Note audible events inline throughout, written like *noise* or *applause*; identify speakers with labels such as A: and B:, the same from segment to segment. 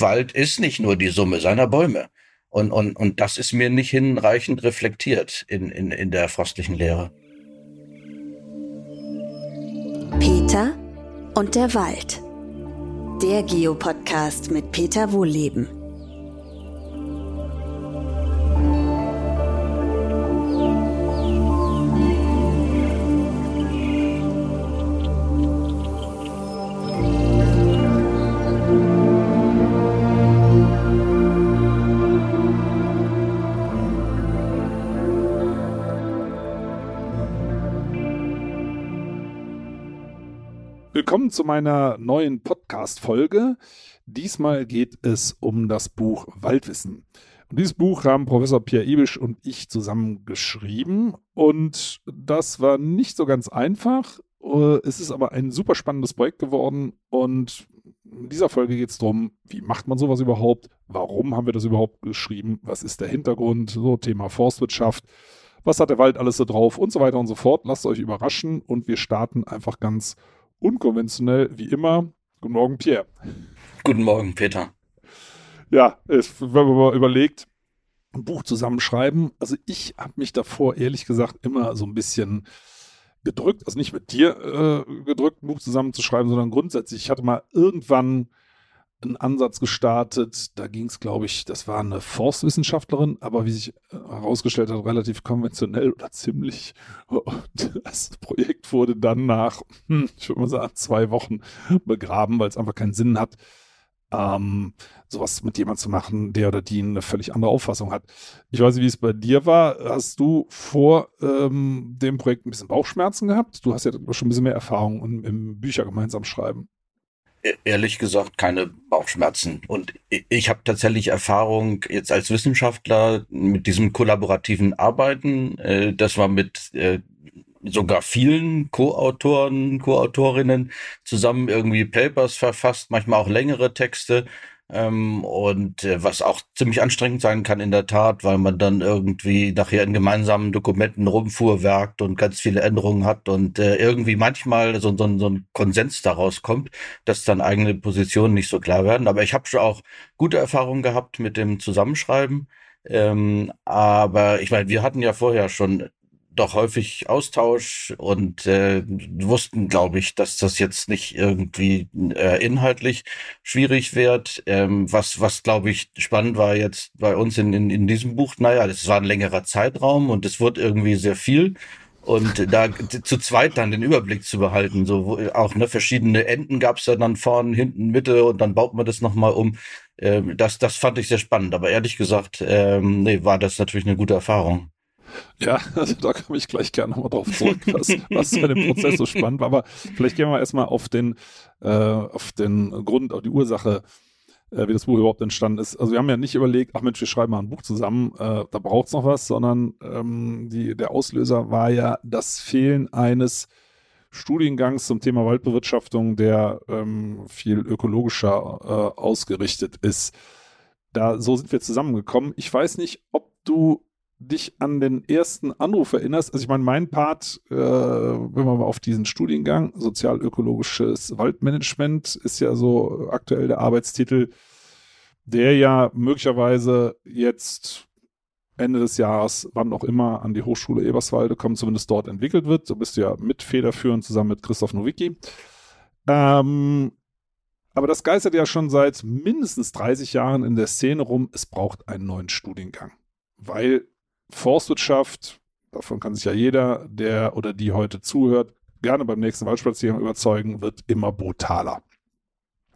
A: Wald ist nicht nur die Summe seiner Bäume. Und, und, und das ist mir nicht hinreichend reflektiert in, in, in der frostlichen Lehre.
B: Peter und der Wald. Der Geopodcast mit Peter Wohlleben.
C: Willkommen zu meiner neuen Podcast-Folge. Diesmal geht es um das Buch Waldwissen. Und dieses Buch haben Professor Pierre Ibisch und ich zusammen geschrieben. Und das war nicht so ganz einfach. Äh, es ist aber ein super spannendes Projekt geworden. Und in dieser Folge geht es darum, wie macht man sowas überhaupt? Warum haben wir das überhaupt geschrieben? Was ist der Hintergrund? So Thema Forstwirtschaft. Was hat der Wald alles so drauf? Und so weiter und so fort. Lasst euch überraschen und wir starten einfach ganz unkonventionell wie immer. Guten Morgen, Pierre.
A: Guten Morgen, Peter.
C: Ja, es, wenn man mal überlegt, ein Buch zusammenschreiben. Also ich habe mich davor ehrlich gesagt immer so ein bisschen gedrückt, also nicht mit dir äh, gedrückt, ein Buch zusammenzuschreiben, sondern grundsätzlich. Ich hatte mal irgendwann einen Ansatz gestartet. Da ging es, glaube ich, das war eine Forstwissenschaftlerin, aber wie sich äh, herausgestellt hat, relativ konventionell oder ziemlich. *laughs* Und das Projekt wurde dann nach, hm, ich würde mal sagen, zwei Wochen begraben, weil es einfach keinen Sinn hat, ähm, sowas mit jemandem zu machen, der oder die eine völlig andere Auffassung hat. Ich weiß nicht, wie es bei dir war. Hast du vor ähm, dem Projekt ein bisschen Bauchschmerzen gehabt? Du hast ja schon ein bisschen mehr Erfahrung im, im Bücher gemeinsam schreiben.
A: E-, ehrlich gesagt keine Bauchschmerzen. Und ich habe tatsächlich Erfahrung jetzt als Wissenschaftler mit diesem kollaborativen Arbeiten. Äh, das war mit äh, sogar vielen Co-Autoren, Co-Autorinnen zusammen irgendwie Papers verfasst, manchmal auch längere Texte. Ähm, und äh, was auch ziemlich anstrengend sein kann in der Tat, weil man dann irgendwie nachher in gemeinsamen Dokumenten rumfuhrwerkt und ganz viele Änderungen hat und äh, irgendwie manchmal so, so, so ein Konsens daraus kommt, dass dann eigene Positionen nicht so klar werden. Aber ich habe schon auch gute Erfahrungen gehabt mit dem Zusammenschreiben. Ähm, aber ich meine, wir hatten ja vorher schon doch häufig Austausch und äh, wussten, glaube ich, dass das jetzt nicht irgendwie äh, inhaltlich schwierig wird. Ähm, was, was glaube ich, spannend war jetzt bei uns in, in, in diesem Buch, naja, das war ein längerer Zeitraum und es wurde irgendwie sehr viel. Und da zu zweit dann den Überblick zu behalten, so auch ne, verschiedene Enden gab es ja dann vorne, hinten, Mitte und dann baut man das nochmal um. Ähm, das, das fand ich sehr spannend. Aber ehrlich gesagt, ähm, nee, war das natürlich eine gute Erfahrung.
C: Ja, *laughs* also da komme ich gleich gerne nochmal drauf zurück, was, was bei dem Prozess so spannend war. Aber vielleicht gehen wir erstmal auf den, äh, auf den Grund, auf die Ursache, äh, wie das Buch überhaupt entstanden ist. Also wir haben ja nicht überlegt, ach Mensch, wir schreiben mal ein Buch zusammen, äh, da braucht es noch was, sondern ähm, die, der Auslöser war ja das Fehlen eines Studiengangs zum Thema Waldbewirtschaftung, der ähm, viel ökologischer äh, ausgerichtet ist. Da so sind wir zusammengekommen. Ich weiß nicht, ob du dich an den ersten Anruf erinnerst, also ich meine, mein Part, äh, wenn wir mal auf diesen Studiengang, sozialökologisches Waldmanagement, ist ja so aktuell der Arbeitstitel, der ja möglicherweise jetzt Ende des Jahres, wann auch immer, an die Hochschule Eberswalde kommt, zumindest dort entwickelt wird. So bist du ja mit federführend zusammen mit Christoph Nowicki. Ähm, aber das geistert ja schon seit mindestens 30 Jahren in der Szene rum, es braucht einen neuen Studiengang. Weil Forstwirtschaft, davon kann sich ja jeder, der oder die heute zuhört, gerne beim nächsten Waldspaziergang überzeugen, wird immer brutaler.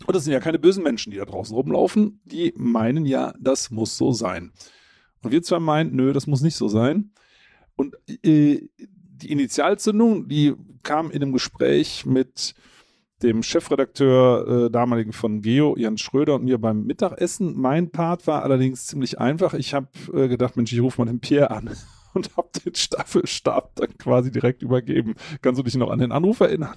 C: Und das sind ja keine bösen Menschen, die da draußen rumlaufen. Die meinen ja, das muss so sein. Und wir zwar meinen, nö, das muss nicht so sein. Und äh, die Initialzündung, die kam in einem Gespräch mit dem Chefredakteur äh, damaligen von Geo, Jan Schröder und mir beim Mittagessen. Mein Part war allerdings ziemlich einfach. Ich habe äh, gedacht, Mensch, ich rufe mal den Pierre an *laughs* und habe den Staffelstab dann quasi direkt übergeben. Kannst du dich noch an den Anruf erinnern?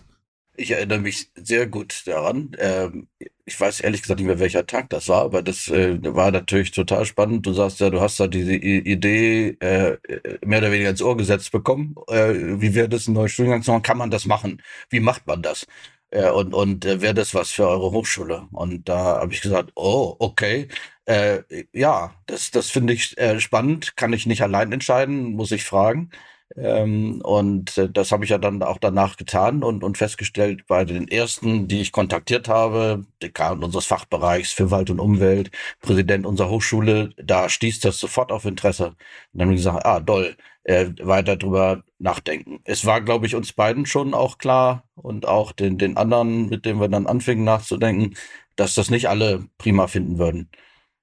A: Ich erinnere mich sehr gut daran. Ähm, ich weiß ehrlich gesagt nicht mehr, welcher Tag das war, aber das äh, war natürlich total spannend. Du sagst ja, du hast da diese I Idee äh, mehr oder weniger ins Ohr gesetzt bekommen. Äh, wie wäre das ein neues Studiengang? Kann man das machen? Wie macht man das? Äh, und und äh, wäre das was für eure Hochschule? Und da habe ich gesagt, oh, okay. Äh, ja, das, das finde ich äh, spannend. Kann ich nicht allein entscheiden, muss ich fragen. Ähm, und äh, das habe ich ja dann auch danach getan und, und festgestellt, bei den ersten, die ich kontaktiert habe, Dekan unseres Fachbereichs für Wald und Umwelt, Präsident unserer Hochschule, da stieß das sofort auf Interesse. Und dann haben wir gesagt, ah, doll, äh, weiter drüber nachdenken. Es war, glaube ich, uns beiden schon auch klar und auch den, den anderen, mit denen wir dann anfingen nachzudenken, dass das nicht alle prima finden würden.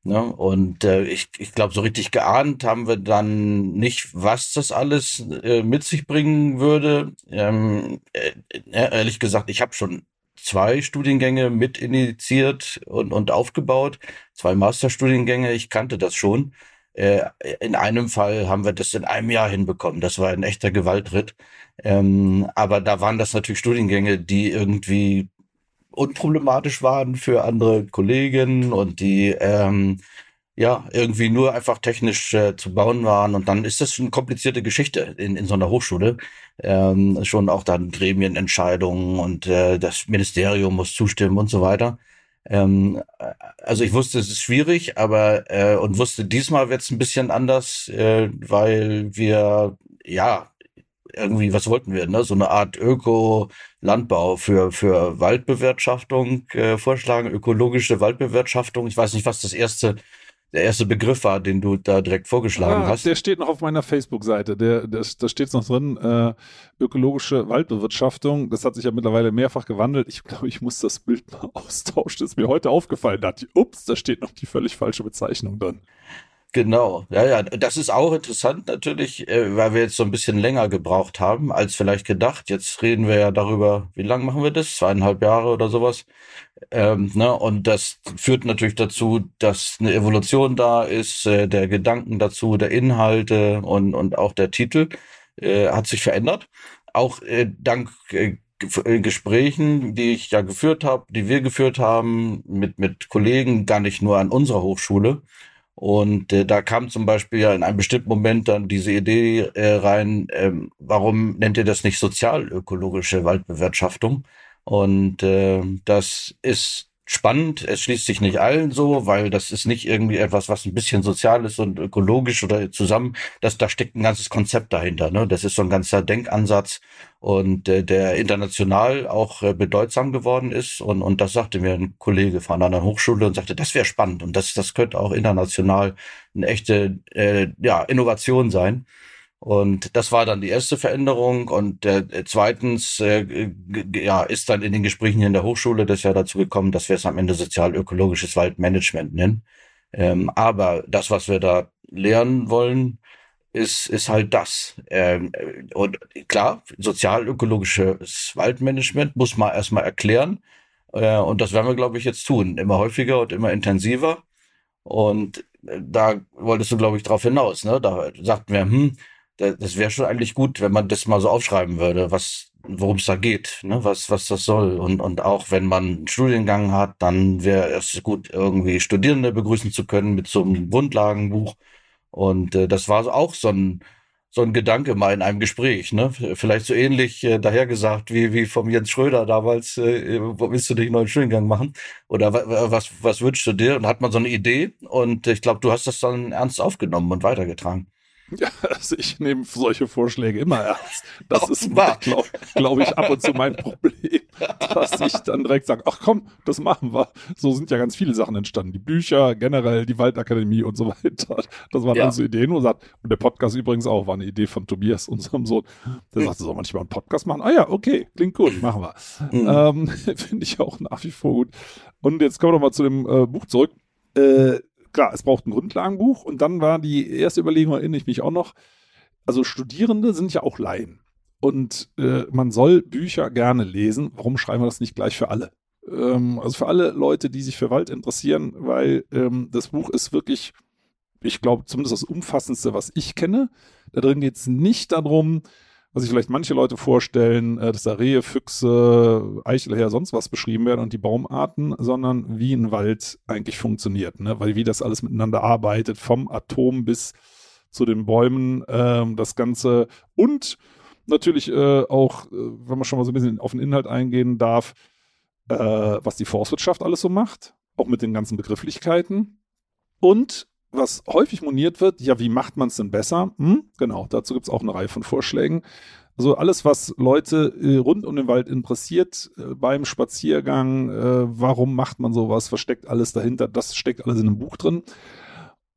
A: Ne? Und äh, ich, ich glaube, so richtig geahnt haben wir dann nicht, was das alles äh, mit sich bringen würde. Ähm, äh, ehrlich gesagt, ich habe schon zwei Studiengänge mit initiiert und, und aufgebaut, zwei Masterstudiengänge, ich kannte das schon. Äh, in einem Fall haben wir das in einem Jahr hinbekommen. Das war ein echter Gewaltritt. Ähm, aber da waren das natürlich Studiengänge, die irgendwie unproblematisch waren für andere Kollegen und die ähm, ja irgendwie nur einfach technisch äh, zu bauen waren. Und dann ist das eine komplizierte Geschichte in, in so einer Hochschule. Ähm, schon auch dann Gremienentscheidungen und äh, das Ministerium muss zustimmen und so weiter. Ähm, also ich wusste, es ist schwierig, aber äh, und wusste, diesmal wird es ein bisschen anders, äh, weil wir ja irgendwie, was wollten wir, ne? So eine Art Öko-Landbau für, für Waldbewirtschaftung äh, vorschlagen, ökologische Waldbewirtschaftung. Ich weiß nicht, was das erste der erste Begriff war, den du da direkt vorgeschlagen ah, hast.
C: Der steht noch auf meiner Facebook-Seite. Der, der, da steht noch drin, äh, ökologische Waldbewirtschaftung. Das hat sich ja mittlerweile mehrfach gewandelt. Ich glaube, ich muss das Bild mal *laughs* austauschen. Das ist mir heute aufgefallen. Da hat die, ups, da steht noch die völlig falsche Bezeichnung drin.
A: Genau, ja, ja, das ist auch interessant natürlich, äh, weil wir jetzt so ein bisschen länger gebraucht haben als vielleicht gedacht. Jetzt reden wir ja darüber, wie lang machen wir das? Zweieinhalb Jahre oder sowas. Ähm, ne? Und das führt natürlich dazu, dass eine Evolution da ist, äh, der Gedanken dazu, der Inhalte und, und auch der Titel äh, hat sich verändert. Auch äh, dank äh, äh Gesprächen, die ich ja geführt habe, die wir geführt haben mit, mit Kollegen, gar nicht nur an unserer Hochschule, und äh, da kam zum Beispiel ja in einem bestimmten Moment dann diese Idee äh, rein, ähm, warum nennt ihr das nicht sozialökologische Waldbewirtschaftung? Und äh, das ist spannend. Es schließt sich nicht allen so, weil das ist nicht irgendwie etwas, was ein bisschen sozial ist und ökologisch oder zusammen. Das, da steckt ein ganzes Konzept dahinter. Ne? Das ist so ein ganzer Denkansatz und äh, der international auch äh, bedeutsam geworden ist. Und, und das sagte mir ein Kollege von einer Hochschule und sagte, das wäre spannend und das, das könnte auch international eine echte äh, ja, Innovation sein. Und das war dann die erste Veränderung. Und äh, zweitens äh, ja, ist dann in den Gesprächen hier in der Hochschule das ja dazu gekommen, dass wir es am Ende sozial-ökologisches Waldmanagement nennen. Ähm, aber das, was wir da lernen wollen, ist, ist halt das. Ähm, und klar, sozial-ökologisches Waldmanagement muss man erstmal erklären. Äh, und das werden wir, glaube ich, jetzt tun. Immer häufiger und immer intensiver. Und äh, da wolltest du, glaube ich, drauf hinaus. Ne? Da sagten wir, hm, das wäre schon eigentlich gut, wenn man das mal so aufschreiben würde, was, worum es da geht, ne, was, was das soll. Und, und auch wenn man einen Studiengang hat, dann wäre es gut, irgendwie Studierende begrüßen zu können mit so einem Grundlagenbuch. Und äh, das war auch so ein, so ein Gedanke mal in einem Gespräch, ne? Vielleicht so ähnlich äh, dahergesagt wie, wie vom Jens Schröder damals, äh, wo willst du dich einen neuen Studiengang machen? Oder was, was wünschst du dir? Und hat man so eine Idee und ich glaube, du hast das dann ernst aufgenommen und weitergetragen. *laughs*
C: Ja, also ich nehme solche Vorschläge immer ernst. Das ist, glaube glaub ich, ab und zu mein Problem, dass ich dann direkt sage, ach komm, das machen wir. So sind ja ganz viele Sachen entstanden. Die Bücher, generell die Waldakademie und so weiter. Das waren ja. so Ideen. Und, sagt, und der Podcast übrigens auch war eine Idee von Tobias, unserem Sohn. Der sagte, soll man nicht mal einen Podcast machen? Ah ja, okay, klingt gut, machen wir. Mhm. Ähm, *laughs* Finde ich auch nach wie vor gut. Und jetzt kommen wir nochmal zu dem äh, Buch zurück. Äh, klar, es braucht ein Grundlagenbuch und dann war die erste Überlegung, erinnere ich mich auch noch, also Studierende sind ja auch Laien. Und äh, man soll Bücher gerne lesen. Warum schreiben wir das nicht gleich für alle? Ähm, also für alle Leute, die sich für Wald interessieren, weil ähm, das Buch ist wirklich, ich glaube, zumindest das umfassendste, was ich kenne. Da drin geht es nicht darum, was sich vielleicht manche Leute vorstellen, äh, dass da Rehe, Füchse, Eichelherr, sonst was beschrieben werden und die Baumarten, sondern wie ein Wald eigentlich funktioniert, ne? weil wie das alles miteinander arbeitet, vom Atom bis zu den Bäumen, ähm, das Ganze und natürlich äh, auch, äh, wenn man schon mal so ein bisschen auf den Inhalt eingehen darf, äh, was die Forstwirtschaft alles so macht, auch mit den ganzen Begrifflichkeiten. Und was häufig moniert wird, ja, wie macht man es denn besser? Hm, genau, dazu gibt es auch eine Reihe von Vorschlägen. Also alles, was Leute äh, rund um den Wald interessiert, äh, beim Spaziergang, äh, warum macht man sowas, versteckt alles dahinter, das steckt alles in einem Buch drin.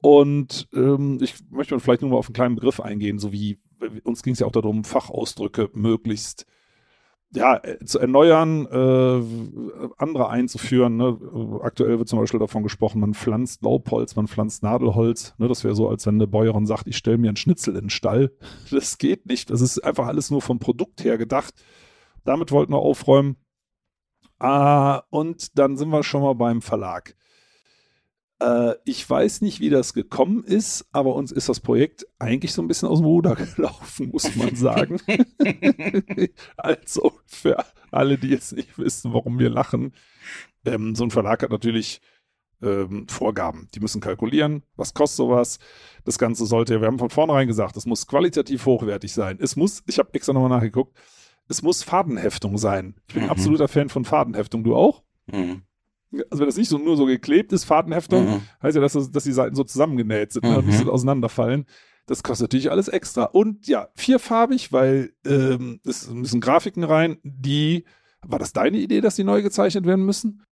C: Und ähm, ich möchte vielleicht nur mal auf einen kleinen Begriff eingehen, so wie uns ging es ja auch darum, Fachausdrücke möglichst ja, äh, zu erneuern, äh, andere einzuführen. Ne? Aktuell wird zum Beispiel davon gesprochen, man pflanzt Laubholz, man pflanzt Nadelholz. Ne? Das wäre so, als wenn eine Bäuerin sagt, ich stelle mir einen Schnitzel in den Stall. *laughs* Das geht nicht. Das ist einfach alles nur vom Produkt her gedacht. Damit wollten wir aufräumen. Ah, und dann sind wir schon mal beim Verlag. Äh, ich weiß nicht, wie das gekommen ist, aber uns ist das Projekt eigentlich so ein bisschen aus dem Ruder *laughs* gelaufen, muss man sagen. *laughs* also für alle, die jetzt nicht wissen, warum wir lachen. Ähm, so ein Verlag hat natürlich ähm, Vorgaben. Die müssen kalkulieren, was kostet sowas. Das Ganze sollte, wir haben von vornherein gesagt, es muss qualitativ hochwertig sein. Es muss, ich habe extra nochmal nachgeguckt, es muss Fadenheftung sein. Ich bin mhm. absoluter Fan von Fadenheftung. Du auch? Mhm also wenn das nicht so nur so geklebt ist, Fahrtenheftung, mhm. heißt ja, dass, das, dass die Seiten so zusammengenäht sind, ne, mhm. ne, auseinanderfallen. Das kostet natürlich alles extra. Und ja, vierfarbig, weil ähm, es müssen Grafiken rein, die, war das deine Idee, dass die neu gezeichnet werden müssen?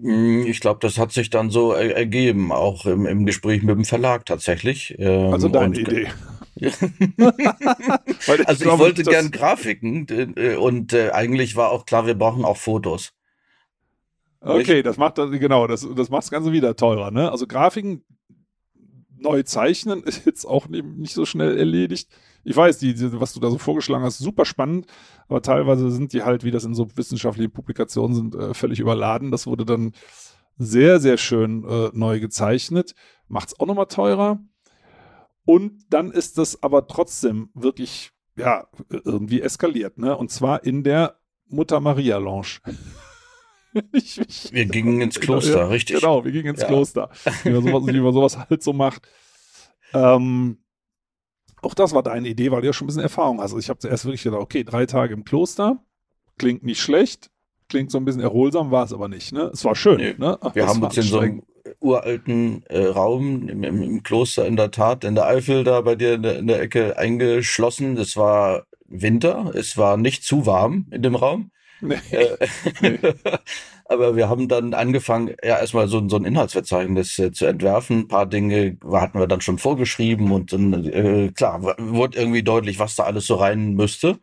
A: Hm, ich glaube, das hat sich dann so er ergeben, auch im, im, Gespräch mit dem Verlag tatsächlich.
C: Ähm, also deine Idee. *laughs*
A: also ich wollte gern Grafiken äh, und äh, eigentlich war auch klar, wir brauchen auch Fotos.
C: Okay, das macht dann, genau, das, das macht das Ganze wieder teurer, ne? Also Grafiken neu zeichnen *laughs* ist jetzt auch nicht so schnell erledigt. Ich weiß, die, die, was du da so vorgeschlagen hast, super spannend, aber teilweise sind die halt, wie das in so wissenschaftlichen Publikationen sind, äh, völlig überladen. Das wurde dann sehr, sehr schön äh, neu gezeichnet. Macht es auch nochmal teurer. Und dann ist das aber trotzdem wirklich, ja, irgendwie eskaliert, ne? Und zwar in der Mutter Maria Lounge. *laughs*
A: ich, ich, wir gingen ins Kloster, ja, richtig.
C: Genau, wir gingen ins ja. Kloster. Wie man, sowas, wie man sowas halt so macht. Ähm, auch das war deine Idee, weil du ja schon ein bisschen Erfahrung hast. Also ich habe zuerst wirklich gedacht, okay, drei Tage im Kloster, klingt nicht schlecht, klingt so ein bisschen erholsam, war es aber nicht. Ne? Es war schön. Nee,
A: ne? Ach, wir haben uns in so einem uralten äh, Raum im, im, im, Kloster in der Tat, in der Eifel da bei dir in der, in der Ecke eingeschlossen. Es war Winter, es war nicht zu warm in dem Raum. Nee. *laughs* Aber wir haben dann angefangen, ja, erstmal so, so ein Inhaltsverzeichnis äh, zu entwerfen. Ein paar Dinge hatten wir dann schon vorgeschrieben und dann, äh, klar, wurde irgendwie deutlich, was da alles so rein müsste.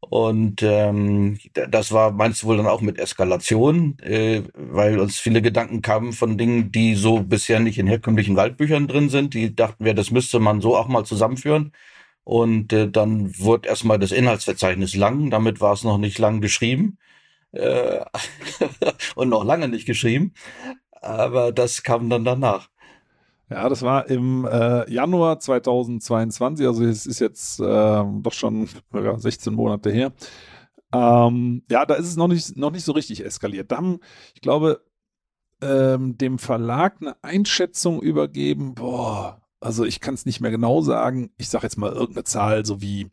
A: Und ähm, das war, meinst du wohl dann auch mit Eskalation, äh, weil uns viele Gedanken kamen von Dingen, die so bisher nicht in herkömmlichen Waldbüchern drin sind. Die dachten wir, das müsste man so auch mal zusammenführen. Und äh, dann wurde erstmal das Inhaltsverzeichnis lang, damit war es noch nicht lang geschrieben äh, *laughs* und noch lange nicht geschrieben. Aber das kam dann danach.
C: Ja, das war im äh, Januar 2022, also es ist jetzt äh, doch schon ja, 16 Monate her. Ähm, ja, da ist es noch nicht, noch nicht so richtig eskaliert. Da haben, ich glaube, ähm, dem Verlag eine Einschätzung übergeben, boah, also ich kann es nicht mehr genau sagen. Ich sage jetzt mal irgendeine Zahl, so wie,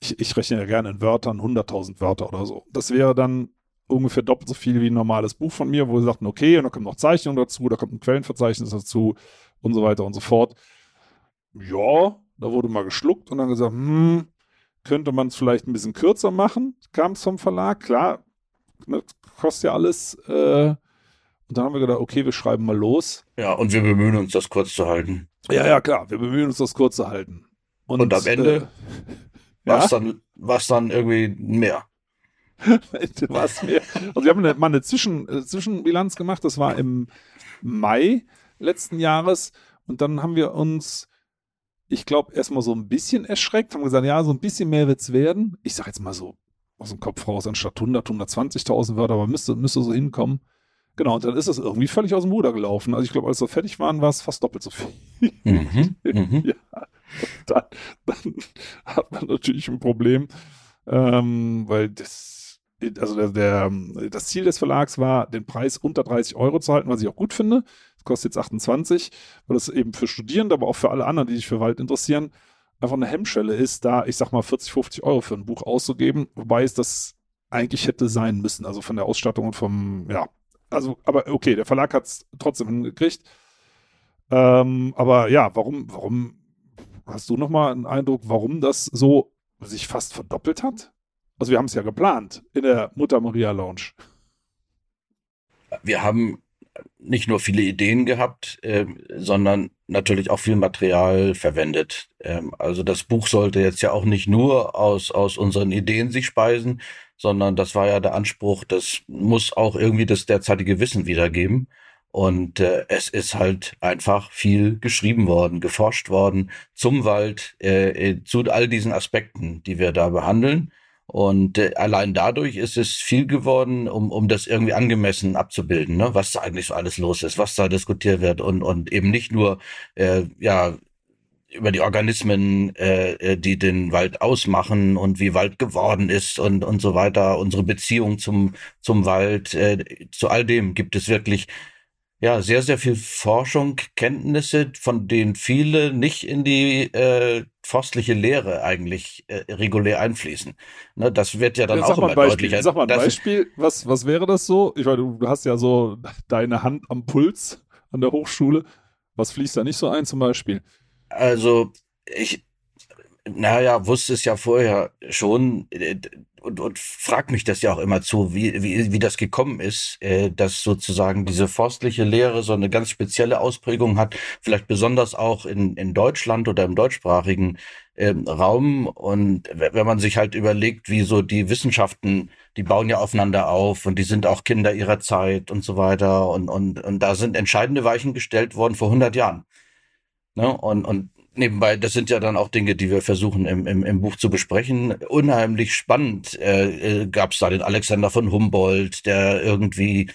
C: ich, ich rechne ja gerne in Wörtern, 100.000 Wörter oder so. Das wäre dann ungefähr doppelt so viel wie ein normales Buch von mir, wo sie sagten, okay, und da kommt noch Zeichnung dazu, da kommt ein Quellenverzeichnis dazu und so weiter und so fort. Ja, da wurde mal geschluckt und dann gesagt, hm, könnte man es vielleicht ein bisschen kürzer machen, kam es vom Verlag, klar, ne, kostet ja alles äh, und dann haben wir gedacht, okay, wir schreiben mal los.
A: Ja, und wir bemühen uns, das kurz zu halten.
C: Ja, ja, klar, wir bemühen uns, das kurz zu halten.
A: Und, und am Ende *laughs* äh, war es ja? dann, dann irgendwie mehr.
C: war's mehr. Also wir haben eine, mal eine Zwischen, äh, Zwischenbilanz gemacht, das war im Mai letzten Jahres. Und dann haben wir uns, ich glaube, erstmal so ein bisschen erschreckt, haben gesagt, ja, so ein bisschen mehr wird es werden. Ich sage jetzt mal so aus dem Kopf raus, anstatt 100, 120.000 Wörter, aber müsste, müsste so hinkommen. Genau, und dann ist das irgendwie völlig aus dem Ruder gelaufen. Also ich glaube, als wir fertig waren, war es fast doppelt so viel. Mhm, *laughs* mhm. ja. Dann, dann, hat man natürlich ein Problem, ähm, weil das, also der, der, das Ziel des Verlags war, den Preis unter 30 Euro zu halten, was ich auch gut finde. Das kostet jetzt 28, weil das eben für Studierende, aber auch für alle anderen, die sich für Wald interessieren, einfach eine Hemmschwelle ist, da, ich sag mal, 40, 50 Euro für ein Buch auszugeben, wobei es das eigentlich hätte sein müssen, also von der Ausstattung und vom, ja, also, aber okay, der Verlag hat es trotzdem hingekriegt. Ähm, aber ja, warum, warum hast du nochmal einen Eindruck, warum das so sich fast verdoppelt hat? Also wir haben es ja geplant in der Mutter Maria Lounge.
A: Wir haben nicht nur viele Ideen gehabt, äh, sondern natürlich auch viel Material verwendet. Ähm, also das Buch sollte jetzt ja auch nicht nur aus, aus unseren Ideen sich speisen, sondern das war ja der Anspruch, das muss auch irgendwie das derzeitige Wissen wiedergeben. Und äh, es ist halt einfach viel geschrieben worden, geforscht worden zum Wald, äh, äh zu all diesen Aspekten, die wir da behandeln. Und äh, allein dadurch ist es viel geworden, um, um das irgendwie angemessen abzubilden, ne? was da eigentlich so alles los ist, was da diskutiert wird und, und eben nicht nur äh, ja über die Organismen, äh, äh die den Wald ausmachen und wie Wald geworden ist und, und so weiter, unsere Beziehung zum, zum Wald, äh, zu all dem gibt es wirklich ja, sehr, sehr viel Forschung, Kenntnisse, von denen viele nicht in die äh, forstliche Lehre eigentlich äh, regulär einfließen. Ne, das wird ja dann ja, auch immer
C: Beispiel,
A: deutlicher.
C: Sag mal ein Beispiel, was, was wäre das so? Ich meine, du hast ja so deine Hand am Puls an der Hochschule. Was fließt da nicht so ein zum Beispiel?
A: Also, ich, naja, wusste es ja vorher schon, äh, und, und frag mich das ja auch immer zu, wie, wie, wie das gekommen ist, äh, dass sozusagen diese forstliche Lehre so eine ganz spezielle Ausprägung hat, vielleicht besonders auch in, in Deutschland oder im deutschsprachigen äh, Raum. Und wenn man sich halt überlegt, wie so die Wissenschaften, die bauen ja aufeinander auf und die sind auch Kinder ihrer Zeit und so weiter. Und, und, und da sind entscheidende Weichen gestellt worden vor 100 Jahren. Ne? Und, und nebenbei, das sind ja dann auch Dinge, die wir versuchen im, im, im Buch zu besprechen. Unheimlich spannend äh, äh, gab es da den Alexander von Humboldt, der irgendwie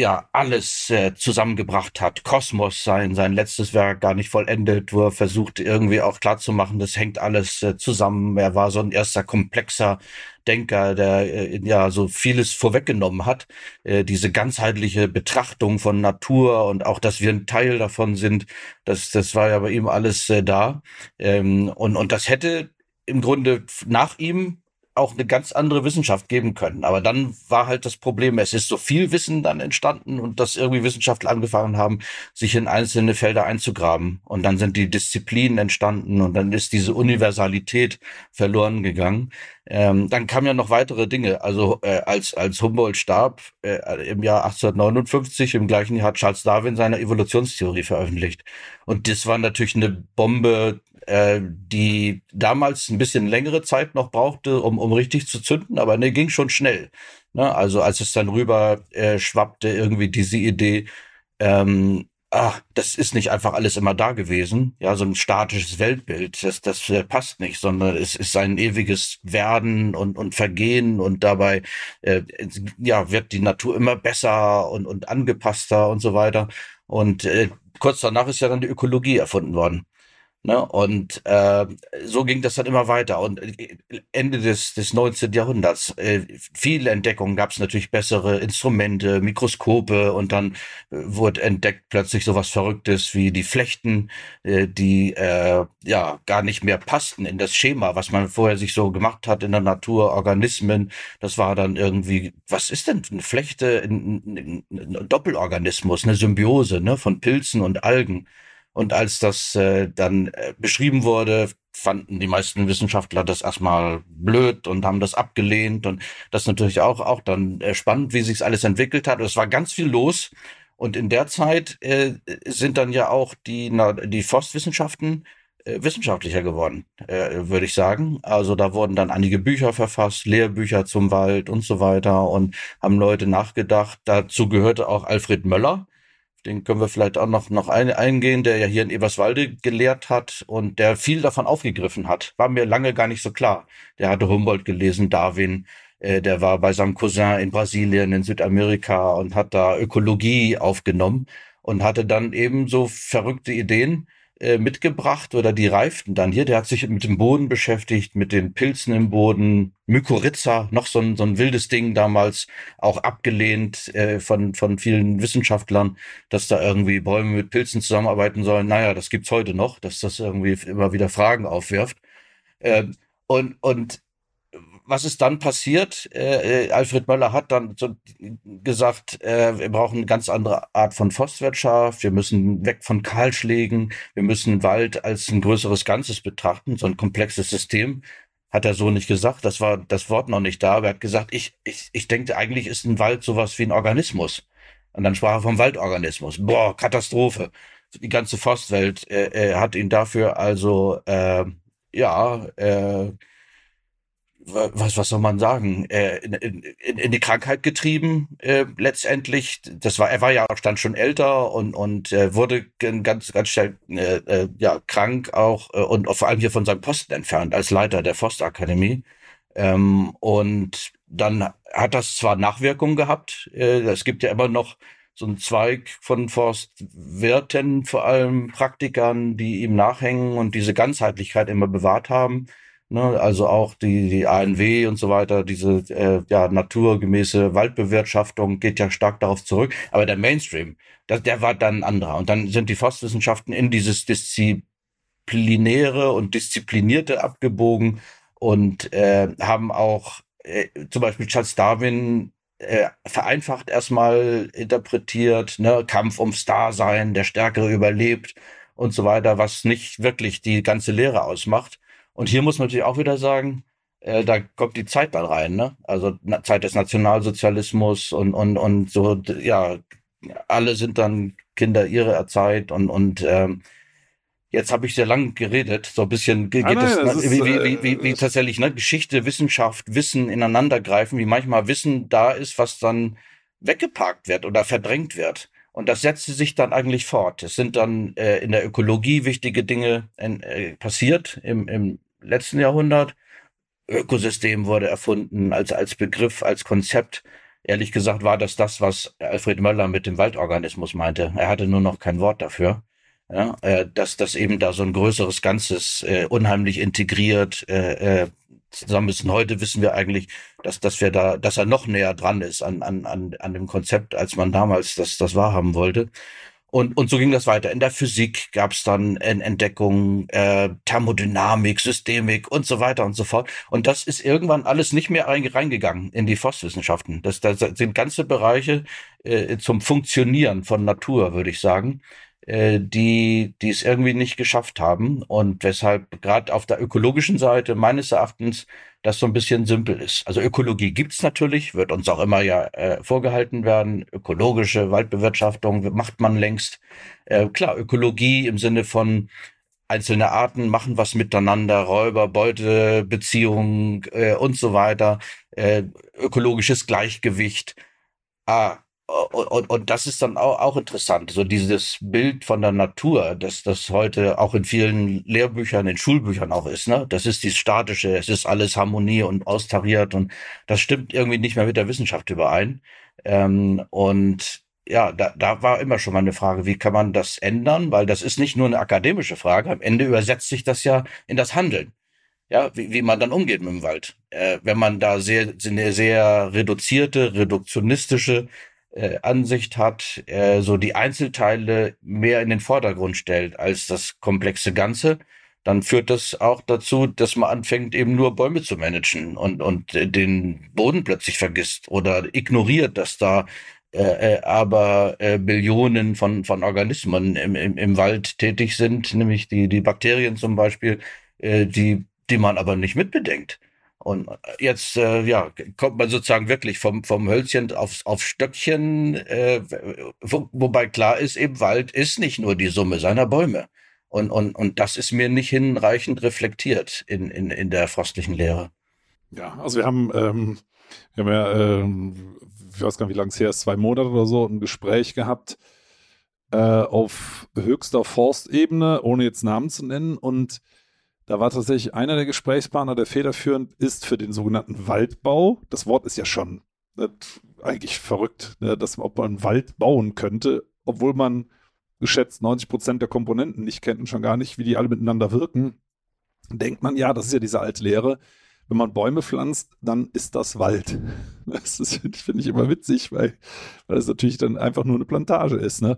A: ja alles äh, zusammengebracht hat. Kosmos sein, sein letztes Werk gar nicht vollendet, wo er versucht irgendwie auch klarzumachen, das hängt alles äh, zusammen. Er war so ein erster komplexer Denker, der äh, ja so vieles vorweggenommen hat. Äh, diese ganzheitliche Betrachtung von Natur und auch, dass wir ein Teil davon sind, das, das war ja bei ihm alles äh, da. Ähm, und, und das hätte im Grunde nach ihm auch eine ganz andere Wissenschaft geben können. Aber dann war halt das Problem, es ist so viel Wissen dann entstanden und dass irgendwie Wissenschaftler angefangen haben, sich in einzelne Felder einzugraben. Und dann sind die Disziplinen entstanden und dann ist diese Universalität verloren gegangen. Ähm, dann kamen ja noch weitere Dinge. Also äh, als, als Humboldt starb äh, im Jahr 1859, im gleichen Jahr hat Charles Darwin seine Evolutionstheorie veröffentlicht. Und das war natürlich eine Bombe äh, die damals ein bisschen längere Zeit noch brauchte, um, um richtig zu zünden, aber ne, ging schon schnell. Ne? Also als es dann rüber äh, schwappte, irgendwie diese Idee, ähm, ach, das ist nicht einfach alles immer da gewesen, ja, so ein statisches Weltbild, das, das äh, passt nicht, sondern es ist ein ewiges Werden und, und Vergehen und dabei, äh, ja, wird die Natur immer besser und, und angepasster und so weiter. Und äh, kurz danach ist ja dann die Ökologie erfunden worden. Ne? Und äh, so ging das dann immer weiter. Und äh, Ende des, des 19. Jahrhunderts, äh, viele Entdeckungen gab es natürlich bessere Instrumente, Mikroskope und dann äh, wurde entdeckt plötzlich sowas Verrücktes wie die Flechten, äh, die äh, ja gar nicht mehr passten in das Schema, was man vorher sich so gemacht hat in der Natur, Organismen. Das war dann irgendwie, was ist denn eine Flechte? Ein, ein, ein Doppelorganismus, eine Symbiose ne, von Pilzen und Algen. Und als das äh, dann äh, beschrieben wurde, fanden die meisten Wissenschaftler das erstmal blöd und haben das abgelehnt. Und das natürlich auch, auch dann äh, spannend, wie sich alles entwickelt hat. Es war ganz viel los. Und in der Zeit äh, sind dann ja auch die, na, die Forstwissenschaften äh, wissenschaftlicher geworden, äh, würde ich sagen. Also da wurden dann einige Bücher verfasst, Lehrbücher zum Wald und so weiter und haben Leute nachgedacht. Dazu gehörte auch Alfred Möller, den können wir vielleicht auch noch, noch ein, eingehen, der ja hier in Eberswalde gelehrt hat und der viel davon aufgegriffen hat. War mir lange gar nicht so klar. Der hatte Humboldt gelesen, Darwin, äh, der war bei seinem Cousin in Brasilien, in Südamerika und hat da Ökologie aufgenommen und hatte dann eben so verrückte Ideen, äh, mitgebracht oder die reiften dann hier. Der hat sich mit dem Boden beschäftigt, mit den Pilzen im Boden, Mykorrhiza, noch so ein, so ein wildes Ding damals, auch abgelehnt äh, von, von vielen Wissenschaftlern, dass da irgendwie Bäume mit Pilzen zusammenarbeiten sollen. Naja, das gibt's heute noch, dass das irgendwie immer wieder Fragen aufwirft. Äh, und, und was ist dann passiert? Äh, äh, Alfred Möller hat dann so gesagt, äh, wir brauchen eine ganz andere Art von Forstwirtschaft, wir müssen weg von Kahlschlägen, wir müssen Wald als ein größeres Ganzes betrachten, so ein komplexes System. Hat er so nicht gesagt, das war das Wort noch nicht da, aber er hat gesagt, ich, ich, ich denke, eigentlich ist ein Wald sowas wie ein Organismus. Und dann sprach er vom Waldorganismus. Boah, Katastrophe. Die ganze Forstwelt äh, äh, hat ihn dafür also äh, ja äh, was, was soll man sagen, äh, in, in, in die Krankheit getrieben äh, letztendlich. Das war, er war ja auch dann schon älter und und äh, wurde ganz ganz schnell äh, äh, ja krank auch äh, und vor allem hier von seinem Posten entfernt als Leiter der Forstakademie. Ähm, und dann hat das zwar Nachwirkungen gehabt. Äh, es gibt ja immer noch so einen Zweig von Forstwirten, vor allem Praktikern, die ihm nachhängen und diese Ganzheitlichkeit immer bewahrt haben. Ne, also auch die, die ANW und so weiter, diese äh, ja, naturgemäße Waldbewirtschaftung geht ja stark darauf zurück. Aber der Mainstream, das, der war dann ein anderer. Und dann sind die Forstwissenschaften in dieses Disziplinäre und Disziplinierte abgebogen und äh, haben auch äh, zum Beispiel Charles Darwin äh, vereinfacht erstmal interpretiert, ne, Kampf ums Dasein, der Stärkere überlebt und so weiter, was nicht wirklich die ganze Lehre ausmacht. Und hier muss man natürlich auch wieder sagen, äh, da kommt die Zeit dann rein, ne? Also na, Zeit des Nationalsozialismus und und und so, ja, alle sind dann Kinder ihrer Zeit und und ähm, jetzt habe ich sehr lang geredet, so ein bisschen geht ah, nein, das, das ist, wie, wie, wie, wie, äh, tatsächlich ne Geschichte, Wissenschaft, Wissen ineinandergreifen, wie manchmal Wissen da ist, was dann weggeparkt wird oder verdrängt wird. Und das setzte sich dann eigentlich fort. Es sind dann äh, in der Ökologie wichtige Dinge äh, passiert im, im letzten Jahrhundert. Ökosystem wurde erfunden als, als Begriff, als Konzept. Ehrlich gesagt war das das, was Alfred Möller mit dem Waldorganismus meinte. Er hatte nur noch kein Wort dafür. Ja, äh, dass das eben da so ein größeres Ganzes äh, unheimlich integriert äh, äh, zusammen ist. Und heute wissen wir eigentlich, dass, dass wir da, dass er noch näher dran ist an, an, an, an dem Konzept, als man damals das, das wahrhaben wollte. Und, und so ging das weiter. In der Physik gab es dann Entdeckungen, äh, Thermodynamik, Systemik und so weiter und so fort. Und das ist irgendwann alles nicht mehr reingegangen in die Forstwissenschaften. Das, das sind ganze Bereiche äh, zum Funktionieren von Natur, würde ich sagen, äh, die, die es irgendwie nicht geschafft haben und weshalb gerade auf der ökologischen Seite meines Erachtens das so ein bisschen simpel ist. Also Ökologie gibt's natürlich, wird uns auch immer ja äh, vorgehalten werden. Ökologische Waldbewirtschaftung macht man längst. Äh, klar, Ökologie im Sinne von einzelne Arten machen was miteinander, Räuber, Beute, Beziehungen äh, und so weiter, äh, ökologisches Gleichgewicht. Ah, und, und das ist dann auch, auch interessant, so dieses Bild von der Natur, dass das heute auch in vielen Lehrbüchern, in Schulbüchern auch ist. Ne? Das ist die statische, es ist alles Harmonie und austariert und das stimmt irgendwie nicht mehr mit der Wissenschaft überein. Ähm, und ja, da, da war immer schon mal eine Frage, wie kann man das ändern? Weil das ist nicht nur eine akademische Frage. Am Ende übersetzt sich das ja in das Handeln ja, wie, wie man dann umgeht mit dem Wald. Äh, wenn man da sehr, sehr reduzierte, reduktionistische äh, Ansicht hat, äh, so die Einzelteile mehr in den Vordergrund stellt als das komplexe Ganze, dann führt das auch dazu, dass man anfängt, eben nur Bäume zu managen und, und äh, den Boden plötzlich vergisst oder ignoriert, dass da äh, äh, aber äh, Billionen von, von Organismen im, im, im Wald tätig sind, nämlich die, die Bakterien zum Beispiel, äh, die, die man aber nicht mitbedenkt. Und jetzt äh, ja, kommt man sozusagen wirklich vom, vom Hölzchen aufs, auf Stöckchen, äh, wo, wobei klar ist, eben Wald ist nicht nur die Summe seiner Bäume. Und, und, und das ist mir nicht hinreichend reflektiert in, in, in der forstlichen Lehre.
C: Ja, also wir haben, ähm, wir haben ja, ähm, ich weiß gar nicht, wie lange es her ist, zwei Monate oder so, ein Gespräch gehabt äh, auf höchster Forstebene, ohne jetzt Namen zu nennen. Und da war tatsächlich einer der Gesprächspartner, der federführend ist für den sogenannten Waldbau. Das Wort ist ja schon ne, eigentlich verrückt, ne, dass man, ob man einen Wald bauen könnte, obwohl man geschätzt 90 Prozent der Komponenten nicht kennt und schon gar nicht, wie die alle miteinander wirken. Denkt man, ja, das ist ja diese alte Lehre. Wenn man Bäume pflanzt, dann ist das Wald. *laughs* Das finde ich immer witzig, weil, weil es natürlich dann einfach nur eine Plantage ist. Ne?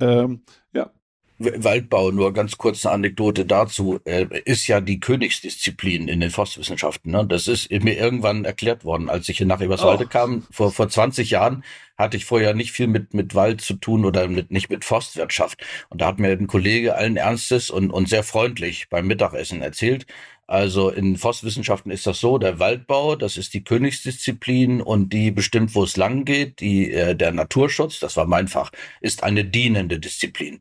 C: Ähm, ja,
A: Waldbau, nur ganz kurz eine Anekdote dazu, äh, ist ja die Königsdisziplin in den Forstwissenschaften. Ne? Das ist mir irgendwann erklärt worden, als ich hier nach Eberswalde oh. kam, vor, vor 20 Jahren, hatte ich vorher nicht viel mit, mit Wald zu tun oder mit, nicht mit Forstwirtschaft. Und da hat mir ein Kollege allen Ernstes und, und sehr freundlich beim Mittagessen erzählt, also in Forstwissenschaften ist das so, der Waldbau, das ist die Königsdisziplin und die bestimmt, wo es lang geht. Die, äh, der Naturschutz, das war mein Fach, ist eine dienende Disziplin.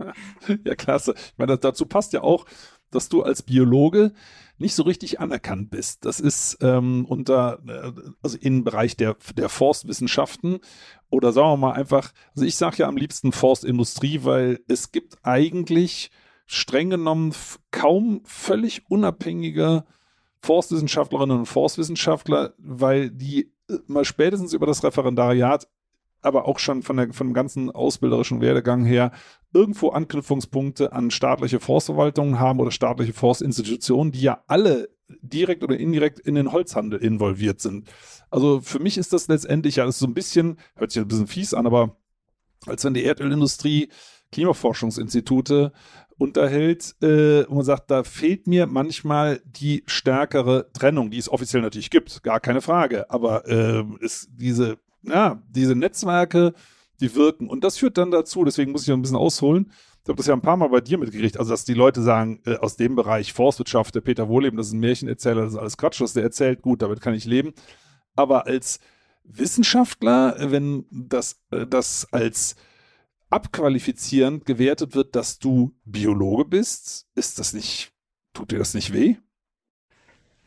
A: *laughs*
C: Ja, klasse. Ich meine, dazu passt ja auch, dass du als Biologe nicht so richtig anerkannt bist. Das ist ähm, unter, äh, also im Bereich der, der Forstwissenschaften oder sagen wir mal einfach, also ich sage ja am liebsten Forstindustrie, weil es gibt eigentlich streng genommen kaum völlig unabhängige Forstwissenschaftlerinnen und Forstwissenschaftler, weil die äh, mal spätestens über das Referendariat, aber auch schon von, der, von dem ganzen ausbilderischen Werdegang her irgendwo Anknüpfungspunkte an staatliche Forstverwaltungen haben oder staatliche Forstinstitutionen, die ja alle direkt oder indirekt in den Holzhandel involviert sind. Also für mich ist das letztendlich ja das so ein bisschen, hört sich ein bisschen fies an, aber als wenn die Erdölindustrie Klimaforschungsinstitute unterhält äh, und man sagt, da fehlt mir manchmal die stärkere Trennung, die es offiziell natürlich gibt, gar keine Frage, aber äh, ist diese, ja, diese Netzwerke, die wirken. Und das führt dann dazu, deswegen muss ich ein bisschen ausholen, ich habe das ja ein paar Mal bei dir mitgekriegt, also dass die Leute sagen, äh, aus dem Bereich Forstwirtschaft, der Peter Wohleben, das ist ein Märchenerzähler, das ist alles Quatsch, was der erzählt, gut, damit kann ich leben, aber als Wissenschaftler, wenn das, äh, das als abqualifizierend gewertet wird, dass du Biologe bist, ist das nicht, tut dir das nicht weh?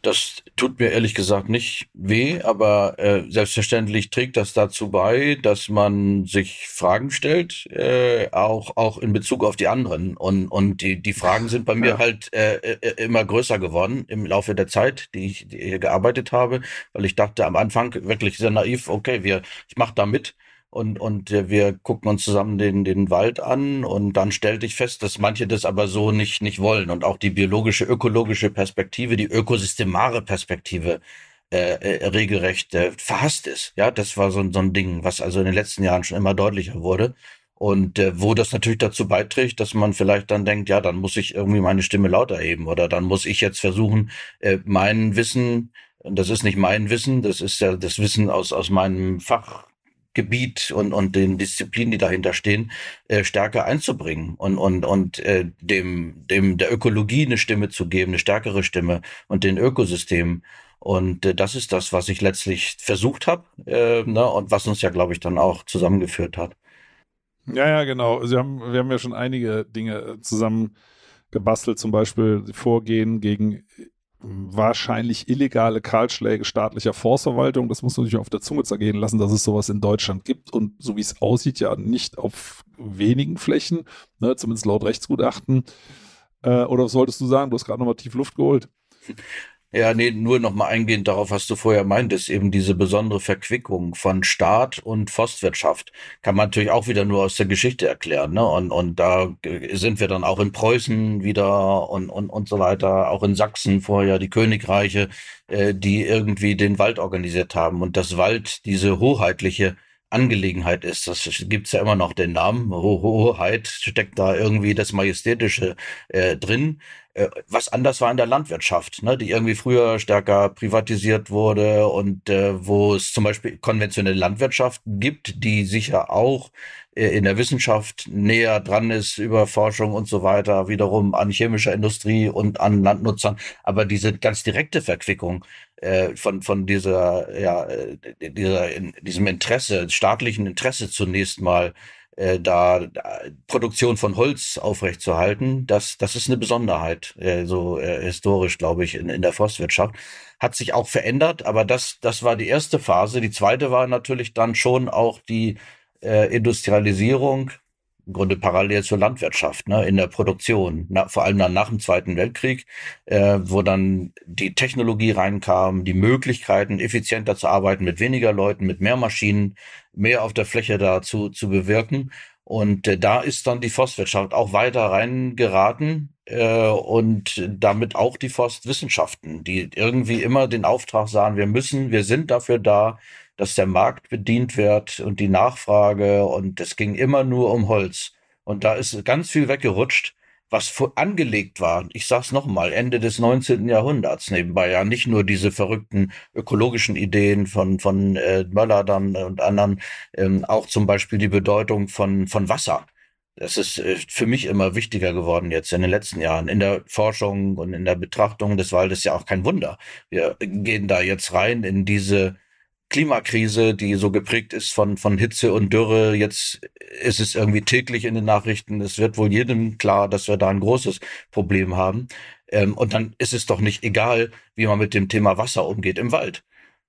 A: Das tut mir ehrlich gesagt nicht weh, aber äh, selbstverständlich trägt das dazu bei, dass man sich Fragen stellt, äh, auch auch in Bezug auf die anderen. Und und die die Fragen sind bei mir ja. halt äh, äh, immer größer geworden im Laufe der Zeit, die ich die hier gearbeitet habe, weil ich dachte am Anfang wirklich sehr naiv, okay, wir ich mache da mit und, und äh, wir gucken uns zusammen den, den Wald an und dann stellte ich fest, dass manche das aber so nicht, nicht wollen und auch die biologische, ökologische Perspektive, die ökosystemare Perspektive äh, äh, regelrecht äh, verhasst ist. Ja, das war so, so ein Ding, was also in den letzten Jahren schon immer deutlicher wurde. Und äh, wo das natürlich dazu beiträgt, dass man vielleicht dann denkt, ja, dann muss ich irgendwie meine Stimme lauter heben oder dann muss ich jetzt versuchen, äh, mein Wissen, das ist nicht mein Wissen, das ist ja das Wissen aus, aus meinem Fach, Gebiet und, und den Disziplinen, die dahinter stehen, äh, stärker einzubringen und, und, und äh, dem, dem der Ökologie eine Stimme zu geben, eine stärkere Stimme und den Ökosystemen. Und äh, das ist das, was ich letztlich versucht habe äh, ne, und was uns ja, glaube ich, dann auch zusammengeführt hat.
C: Ja, ja, genau. Sie haben, wir haben ja schon einige Dinge äh, zusammen gebastelt, zum Beispiel Vorgehen gegen wahrscheinlich illegale Kahlschläge staatlicher Forstverwaltung. Das muss man sich auf der Zunge zergehen lassen, dass es sowas in Deutschland gibt und so wie es aussieht, ja nicht auf wenigen Flächen, ne, zumindest laut Rechtsgutachten. Äh, oder was solltest du sagen? Du hast gerade nochmal tief Luft geholt. *laughs*
A: Ja, nee, nur nochmal eingehend darauf, was du vorher meintest, eben diese besondere Verquickung von Staat und Forstwirtschaft kann man natürlich auch wieder nur aus der Geschichte erklären, ne? Und, und da sind wir dann auch in Preußen wieder und, und, und so weiter, auch in Sachsen vorher die Königreiche, äh, die irgendwie den Wald organisiert haben und das Wald diese hoheitliche Angelegenheit ist. Das gibt's ja immer noch den Namen. Hoheit steckt da irgendwie das Majestätische äh, drin. Äh, was anders war in der Landwirtschaft, ne, die irgendwie früher stärker privatisiert wurde und äh, wo es zum Beispiel konventionelle Landwirtschaft gibt, die sicher auch äh, in der Wissenschaft näher dran ist über Forschung und so weiter, wiederum an chemischer Industrie und an Landnutzern. Aber diese ganz direkte Verquickung äh, von, von dieser, ja, äh, dieser, in, diesem Interesse, staatlichen Interesse zunächst mal, äh, da, da Produktion von Holz aufrechtzuerhalten, das, das ist eine Besonderheit, äh, so äh, historisch, glaube ich, in, in der Forstwirtschaft. Hat sich auch verändert, aber das, das war die erste Phase. Die zweite war natürlich dann schon auch die äh, Industrialisierung im Grunde parallel zur Landwirtschaft, ne, in der Produktion, na, vor allem dann nach dem Zweiten Weltkrieg, äh, wo dann die Technologie reinkam, die Möglichkeiten, effizienter zu arbeiten, mit weniger Leuten, mit mehr Maschinen, mehr auf der Fläche dazu zu bewirken. Und äh, da ist dann die Forstwirtschaft auch weiter reingeraten äh, und damit auch die Forstwissenschaften, die irgendwie immer den Auftrag sahen, wir müssen, wir sind dafür da, dass der Markt bedient wird und die Nachfrage und es ging immer nur um Holz. Und da ist ganz viel weggerutscht, was angelegt war. Ich sag's nochmal, Ende des 19. Jahrhunderts nebenbei. Ja, nicht nur diese verrückten ökologischen Ideen von, von äh, Möller dann und anderen, ähm, auch zum Beispiel die Bedeutung von, von Wasser. Das ist äh, für mich immer wichtiger geworden jetzt in den letzten Jahren. In der Forschung und in der Betrachtung des Waldes ja auch kein Wunder. Wir gehen da jetzt rein in diese Klimakrise, die so geprägt ist von, von Hitze und Dürre. Jetzt ist es irgendwie täglich in den Nachrichten. Es wird wohl jedem klar, dass wir da ein großes Problem haben. Ähm, und dann ist es doch nicht egal, wie man mit dem Thema Wasser umgeht im Wald.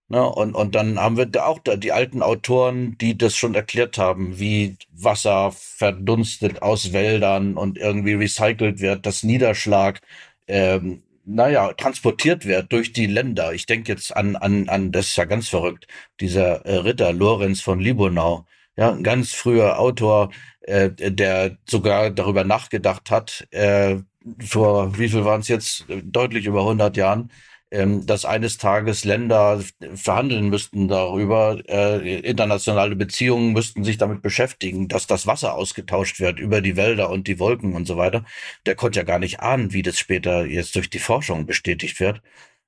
A: Ne? Und, und dann haben wir da auch da die alten Autoren, die das schon erklärt haben, wie Wasser verdunstet aus Wäldern und irgendwie recycelt wird, dass Niederschlag ähm, naja, transportiert wird durch die Länder. Ich denke jetzt an, an, an, das ist ja ganz verrückt, dieser äh, Ritter Lorenz von Libonau, ja, ein ganz früher Autor, äh, der sogar darüber nachgedacht hat, äh, vor, wie viel waren es jetzt, deutlich über 100 Jahren, ähm, dass eines Tages Länder verhandeln müssten darüber, äh, internationale Beziehungen müssten sich damit beschäftigen, dass das Wasser ausgetauscht wird über die Wälder und die Wolken und so weiter. Der konnte ja gar nicht ahnen, wie das später jetzt durch die Forschung bestätigt wird.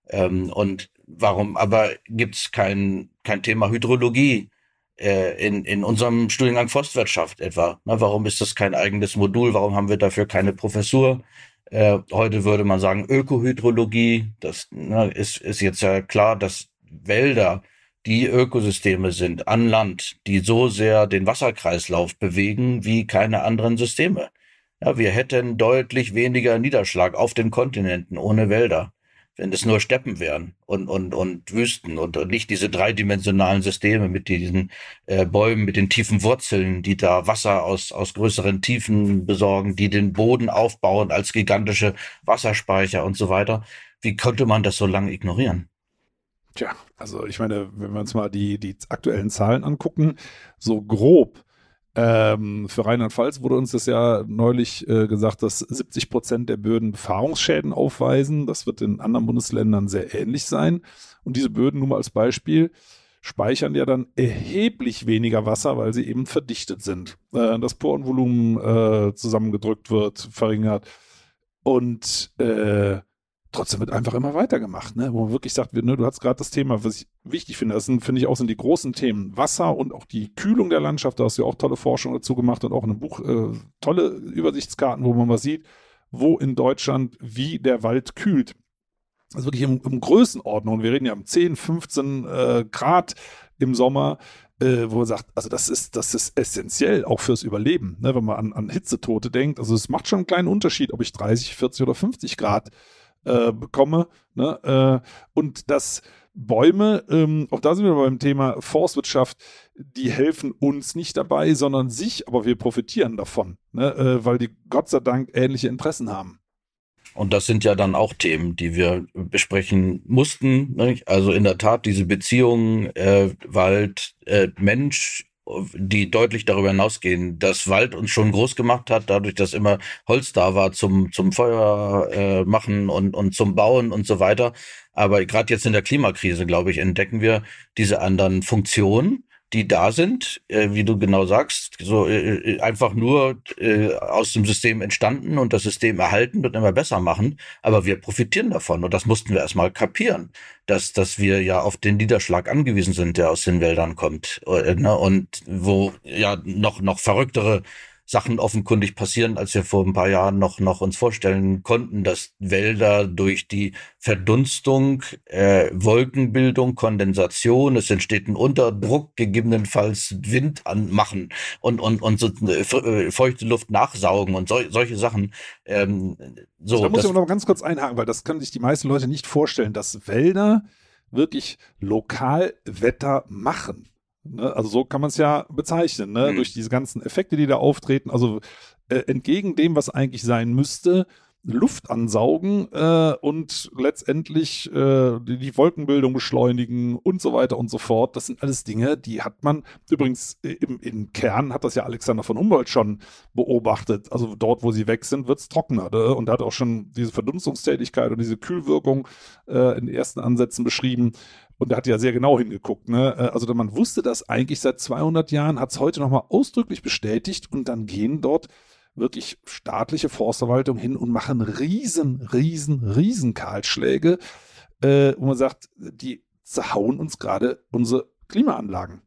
A: Ähm, und warum aber gibt's kein, kein Thema Hydrologie? äh, in, in unserem Studiengang Forstwirtschaft etwa. Na, warum ist das kein eigenes Modul? Warum haben wir dafür keine Professur? Äh, heute würde man sagen Ökohydrologie. Das ne, ist, ist jetzt ja klar, dass Wälder die Ökosysteme sind an Land, die so sehr den Wasserkreislauf bewegen wie keine anderen Systeme. Ja, wir hätten deutlich weniger Niederschlag auf den Kontinenten ohne Wälder wenn es nur Steppen wären und, und, und Wüsten und, und nicht diese dreidimensionalen Systeme mit diesen äh, Bäumen, mit den tiefen Wurzeln, die da Wasser aus, aus größeren Tiefen besorgen, die den Boden aufbauen als gigantische Wasserspeicher und so weiter. Wie konnte man das so lange ignorieren?
C: Tja, also ich meine, wenn wir uns mal die, die aktuellen Zahlen angucken, so grob ähm, für Rheinland-Pfalz wurde uns das ja neulich äh, gesagt, dass 70 Prozent der Böden Befahrungsschäden aufweisen. Das wird in anderen Bundesländern sehr ähnlich sein. Und diese Böden, nur mal als Beispiel, speichern ja dann erheblich weniger Wasser, weil sie eben verdichtet sind. Äh, das Porenvolumen äh, zusammengedrückt wird, verringert. Und äh, trotzdem wird einfach immer weitergemacht, ne? wo man wirklich sagt, ne, du hast gerade das Thema, was ich wichtig finde, das sind, finde ich auch sind die großen Themen Wasser und auch die Kühlung der Landschaft, da hast du ja auch tolle Forschung dazu gemacht und auch in einem Buch äh, tolle Übersichtskarten, wo man mal sieht, wo in Deutschland wie der Wald kühlt. Also wirklich im, im Größenordnung, wir reden ja um 10, 15 äh, Grad im Sommer, äh, wo man sagt, also das ist, das ist essentiell auch fürs Überleben, ne? wenn man an, an Hitzetote denkt. Also es macht schon einen kleinen Unterschied, ob ich 30, 40 oder 50 Grad äh, bekomme. Ne? Äh, und dass Bäume, ähm, auch da sind wir beim Thema Forstwirtschaft, die helfen uns nicht dabei, sondern sich, aber wir profitieren davon, ne? äh, weil die Gott sei Dank ähnliche Interessen haben.
A: Und das sind ja dann auch Themen, die wir besprechen mussten. Nicht? Also in der Tat diese Beziehung äh, Wald, äh, Mensch die deutlich darüber hinausgehen, dass Wald uns schon groß gemacht hat, dadurch, dass immer Holz da war zum, zum Feuer äh, machen und, und zum Bauen und so weiter. Aber gerade jetzt in der Klimakrise, glaube ich, entdecken wir diese anderen Funktionen die da sind, äh, wie du genau sagst, so äh, äh, einfach nur äh, aus dem System entstanden und das System erhalten und immer besser machen. Aber wir profitieren davon und das mussten wir erstmal kapieren, dass, dass wir ja auf den Niederschlag angewiesen sind, der aus den Wäldern kommt. Äh, ne? Und wo ja noch, noch verrücktere Sachen offenkundig passieren, als wir vor ein paar Jahren noch, noch uns vorstellen konnten, dass Wälder durch die Verdunstung, äh, Wolkenbildung, Kondensation, es entsteht ein Unterdruck, gegebenenfalls Wind anmachen und, und, und so äh, äh feuchte Luft nachsaugen und so, solche Sachen. Ähm,
C: so, da muss ich aber noch ganz kurz einhaken, weil das können sich die meisten Leute nicht vorstellen, dass Wälder wirklich Lokalwetter machen. Ne? Also so kann man es ja bezeichnen, ne? Mhm. durch diese ganzen Effekte, die da auftreten. Also äh, entgegen dem, was eigentlich sein müsste, Luft ansaugen äh, und letztendlich äh, die, die, Wolkenbildung beschleunigen und so weiter und so fort. Das sind alles Dinge, die hat man übrigens im, im Kern hat das ja Alexander von Humboldt schon beobachtet. Also dort, wo sie weg sind, wird es trockener. Ne? Und er hat auch schon diese Verdunstungstätigkeit und diese Kühlwirkung äh, in den ersten Ansätzen beschrieben. Und er hat ja sehr genau hingeguckt. Ne? Äh, also man wusste das eigentlich seit 200 Jahren, hat es heute nochmal ausdrücklich bestätigt und dann gehen dort wirklich staatliche Forstverwaltung hin und machen riesen, riesen, riesen Kahlschläge, äh, wo man sagt, die zerhauen uns gerade unsere Klimaanlagen.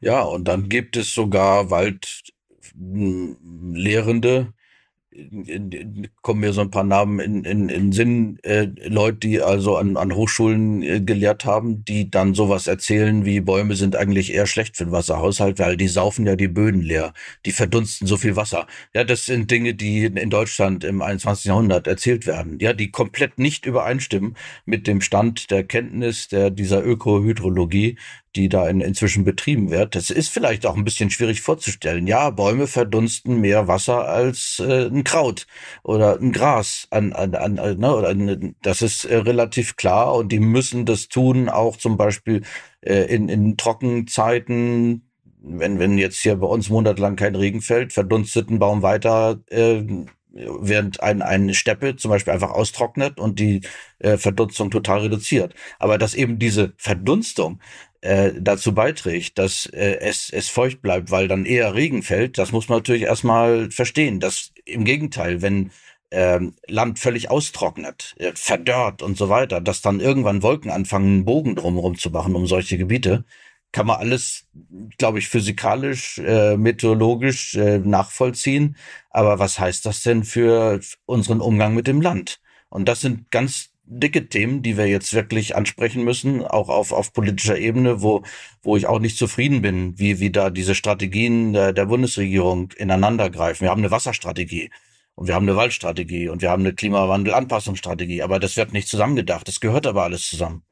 A: Ja, und dann gibt es sogar Waldlehrende, kommen mir so ein paar Namen in, in, in Sinn, äh, Leute, die also an, an Hochschulen äh, gelehrt haben, die dann sowas erzählen wie Bäume sind eigentlich eher schlecht für den Wasserhaushalt, weil die saufen ja die Böden leer, die verdunsten so viel Wasser. Ja, das sind Dinge, die in Deutschland im 21. Jahrhundert erzählt werden, ja, die komplett nicht übereinstimmen mit dem Stand der Kenntnis der dieser Ökohydrologie, die da in, inzwischen betrieben wird. Das ist vielleicht auch ein bisschen schwierig vorzustellen. Ja, Bäume verdunsten mehr Wasser als äh, ein Kraut oder ein Gras. An, an, an, ne, oder, das ist äh, relativ klar und die müssen das tun, auch zum Beispiel äh, in, in Trockenzeiten. Wenn, wenn jetzt hier bei uns monatelang kein Regen fällt, verdunstet ein Baum weiter, äh, während ein, eine Steppe zum Beispiel einfach austrocknet und die äh, Verdunstung total reduziert. Aber dass eben diese Verdunstung äh, dazu beiträgt, dass äh, es, es feucht bleibt, weil dann eher Regen fällt, das muss man natürlich erstmal verstehen. Dass im Gegenteil, wenn ähm, Land völlig austrocknet, äh, verdörrt und so weiter, dass dann irgendwann Wolken anfangen, einen Bogen drumherum zu machen um solche Gebiete, kann man alles, glaube ich, physikalisch, äh, meteorologisch äh, nachvollziehen. Aber was heißt das denn für unseren Umgang mit dem Land? Und das sind ganz dicke Themen, die wir jetzt wirklich ansprechen müssen, auch auf, auf politischer Ebene, wo, wo ich auch nicht zufrieden bin, wie, wie da diese Strategien der, der Bundesregierung ineinander greifen. Wir haben eine Wasserstrategie und wir haben eine Waldstrategie und wir haben eine Klimawandelanpassungsstrategie, aber das wird nicht zusammengedacht. Das gehört aber alles zusammen.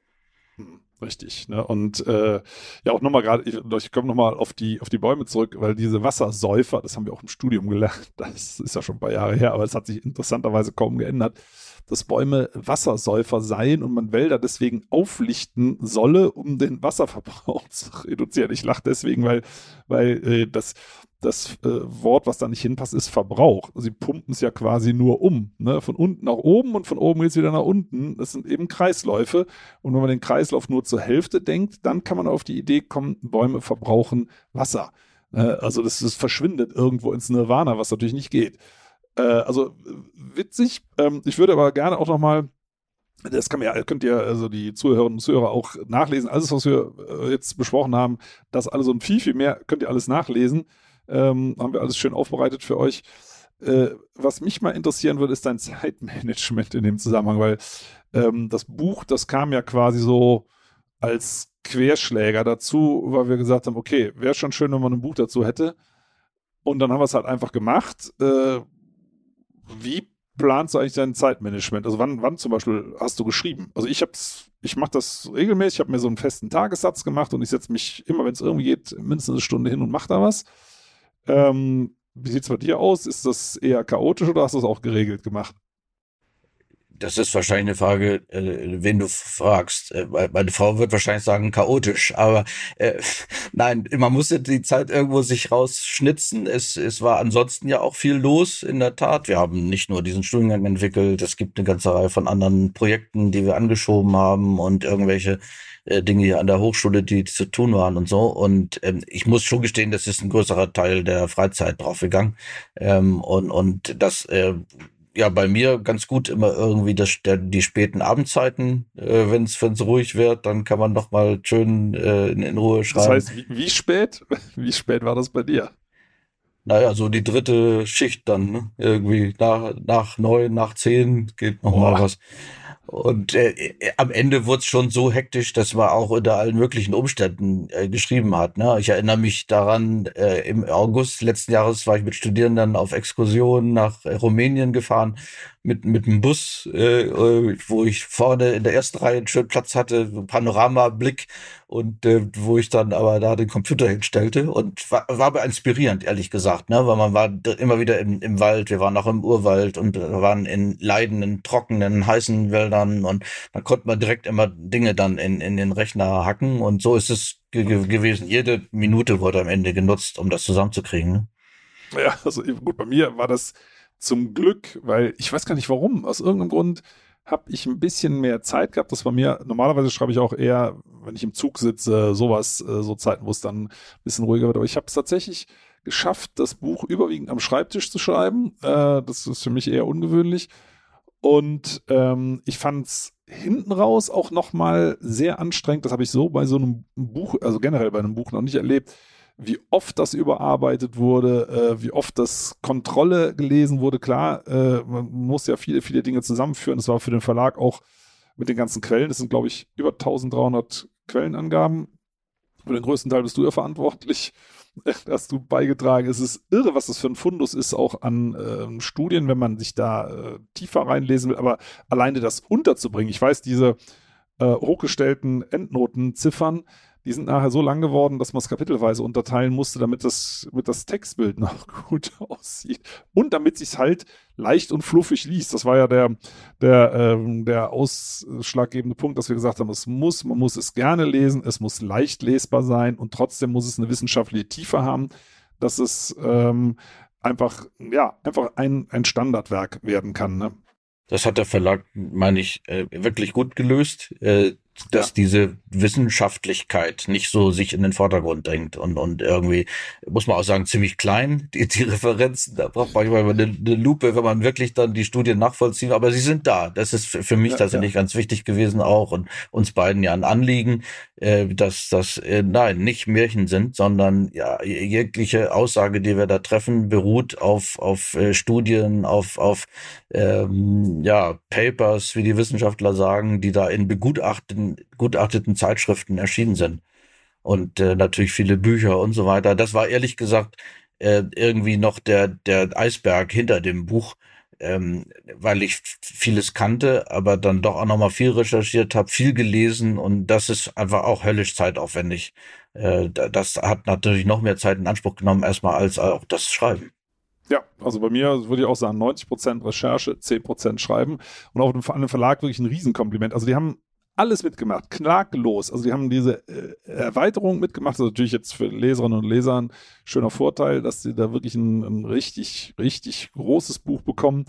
C: Richtig, ne? Und äh, ja auch nochmal gerade, ich, ich komme nochmal auf die auf die Bäume zurück, weil diese Wassersäufer, das haben wir auch im Studium gelernt, *laughs* das ist ja schon ein paar Jahre her, aber es hat sich interessanterweise kaum geändert dass Bäume Wassersäufer seien und man Wälder deswegen auflichten solle, um den Wasserverbrauch *laughs* zu reduzieren. Ich lache deswegen, weil, weil äh, das, das äh, Wort, was da nicht hinpasst, ist Verbrauch. Sie pumpen es ja quasi nur um, ne? von unten nach oben und von oben geht es wieder nach unten. Das sind eben Kreisläufe. Und wenn man den Kreislauf nur zur Hälfte denkt, dann kann man auf die Idee kommen, Bäume verbrauchen Wasser. Äh, also das, das verschwindet irgendwo ins Nirvana, was natürlich nicht geht. Äh, also witzig. Ähm, ich würde aber gerne auch noch mal das kann ja, könnt ihr, also die Zuhörerinnen und Zuhörer auch nachlesen. Alles, was wir äh, jetzt besprochen haben, das alles und viel, viel mehr könnt ihr alles nachlesen. Ähm, haben wir alles schön aufbereitet für euch. Äh, was mich mal interessieren würde, ist dein *laughs* Zeitmanagement in dem Zusammenhang, weil ähm, das Buch, das kam ja quasi so als Querschläger dazu, weil wir gesagt haben, okay, wäre schon schön, wenn man ein Buch dazu hätte. Und dann haben wir es halt einfach gemacht. Äh, wie planst du eigentlich dein Zeitmanagement? Also wann, wann zum Beispiel hast du geschrieben? Also ich hab's, ich mache das regelmäßig, ich habe mir so einen festen Tagessatz gemacht und ich setze mich immer, wenn es irgendwie geht, mindestens eine Stunde hin und mache da was. Ähm, wie sieht es bei dir aus? Ist das eher chaotisch oder hast du es auch geregelt gemacht?
A: Das ist wahrscheinlich eine Frage, äh, wen du fragst. Äh, meine Frau wird wahrscheinlich sagen, chaotisch. Aber äh, *laughs* nein, man musste die Zeit irgendwo sich rausschnitzen. Es, es war ansonsten ja auch viel los, in der Tat. Wir haben nicht nur diesen Studiengang entwickelt, es gibt eine ganze Reihe von anderen Projekten, die wir angeschoben haben und irgendwelche äh, Dinge hier an der Hochschule, die zu tun waren und so. Und ähm, ich muss schon gestehen, das ist ein größerer Teil der Freizeit draufgegangen. Ähm, und, und das äh, ja bei mir ganz gut immer irgendwie das, der, die späten Abendzeiten, äh, wenn es ruhig wird, dann kann man noch mal schön äh, in, in Ruhe schreiben. Das heißt,
C: wie, wie spät? *laughs* Wie spät war das bei dir?
A: Naja, so die dritte Schicht dann, ne? Irgendwie nach, nach neun, nach zehn geht noch Boah. mal was. Und äh, am Ende wurde es schon so hektisch, dass man auch unter allen möglichen Umständen äh, geschrieben hat. Ne? Ich erinnere mich daran, äh, im August letzten Jahres war ich mit Studierenden auf Exkursion nach äh, Rumänien gefahren mit mit dem Bus, äh, äh, wo ich vorne in der ersten Reihe einen schönen Platz hatte, so Panoramablick und äh, wo ich dann aber da den Computer hinstellte und war, war aber inspirierend, ehrlich gesagt, ne? weil man war immer wieder im, im Wald, wir waren auch im Urwald und waren in leidenden, trockenen, heißen Wäldern und da konnte man direkt immer Dinge dann in, in den Rechner hacken und so ist es ge gewesen. Jede Minute wurde am Ende genutzt, um das zusammenzukriegen. Ne?
C: Ja, also gut, bei mir war das zum Glück, weil ich weiß gar nicht warum, aus irgendeinem Grund habe ich ein bisschen mehr Zeit gehabt. Das war mir, normalerweise schreibe ich auch eher, wenn ich im Zug sitze, sowas, äh, so Zeiten, wo es dann ein bisschen ruhiger wird. Aber ich habe es tatsächlich geschafft, das Buch überwiegend am Schreibtisch zu schreiben. Äh, das ist für mich eher ungewöhnlich. Und ähm, ich fand es hinten raus auch nochmal sehr anstrengend. Das habe ich so bei so einem Buch, also generell bei einem Buch noch nicht erlebt, wie oft das überarbeitet wurde, äh, wie oft das Kontrolle gelesen wurde. Klar, äh, man muss ja viele, viele Dinge zusammenführen. Das war für den Verlag auch mit den ganzen Quellen. Das sind, glaube ich, über 1300 Quellenangaben. Für den größten Teil bist du ja verantwortlich. *laughs* hast du beigetragen. Es ist irre, was das für ein Fundus ist, auch an äh, Studien, wenn man sich da äh, tiefer reinlesen will. Aber alleine das unterzubringen, ich weiß, diese äh, hochgestellten Endnotenziffern, die sind nachher so lang geworden, dass man es kapitelweise unterteilen musste, damit das, damit das Textbild *laughs* noch gut aussieht. Und damit sich halt leicht und fluffig liest. Das war ja der, der, ähm, der ausschlaggebende Punkt, dass wir gesagt haben, es muss, man muss es gerne lesen, es muss leicht lesbar sein und trotzdem muss es eine wissenschaftliche Tiefe haben, dass es ähm, einfach, ja, einfach ein, ein Standardwerk werden kann. Ne?
A: Das hat der Verlag, meine ich, äh, wirklich gut gelöst. Dass ja. diese Wissenschaftlichkeit nicht so sich in den Vordergrund drängt und, und irgendwie, muss man auch sagen, ziemlich klein, die, die Referenzen, da braucht man manchmal eine, eine Lupe, wenn man wirklich dann die Studien nachvollziehen, aber sie sind da. Das ist für mich ja, tatsächlich ja. ganz wichtig gewesen auch und uns beiden ja ein Anliegen, äh, dass das, äh, nein, nicht Märchen sind, sondern ja, jegliche Aussage, die wir da treffen, beruht auf, auf äh, Studien, auf, auf ähm, ja, Papers, wie die Wissenschaftler sagen, die da in begutachten gutachteten Zeitschriften erschienen sind. Und äh, natürlich viele Bücher und so weiter. Das war ehrlich gesagt äh, irgendwie noch der, der Eisberg hinter dem Buch, ähm, weil ich vieles kannte, aber dann doch auch nochmal viel recherchiert habe, viel gelesen und das ist einfach auch höllisch zeitaufwendig. Äh, das hat natürlich noch mehr Zeit in Anspruch genommen, erstmal als auch das Schreiben.
C: Ja, also bei mir würde ich auch sagen, 90% Recherche, 10% Schreiben und auch an dem Verlag wirklich ein Riesenkompliment. Also die haben alles mitgemacht, knackelos. Also die haben diese äh, Erweiterung mitgemacht. Das ist natürlich jetzt für Leserinnen und Leser ein schöner Vorteil, dass sie da wirklich ein, ein richtig, richtig großes Buch bekommen.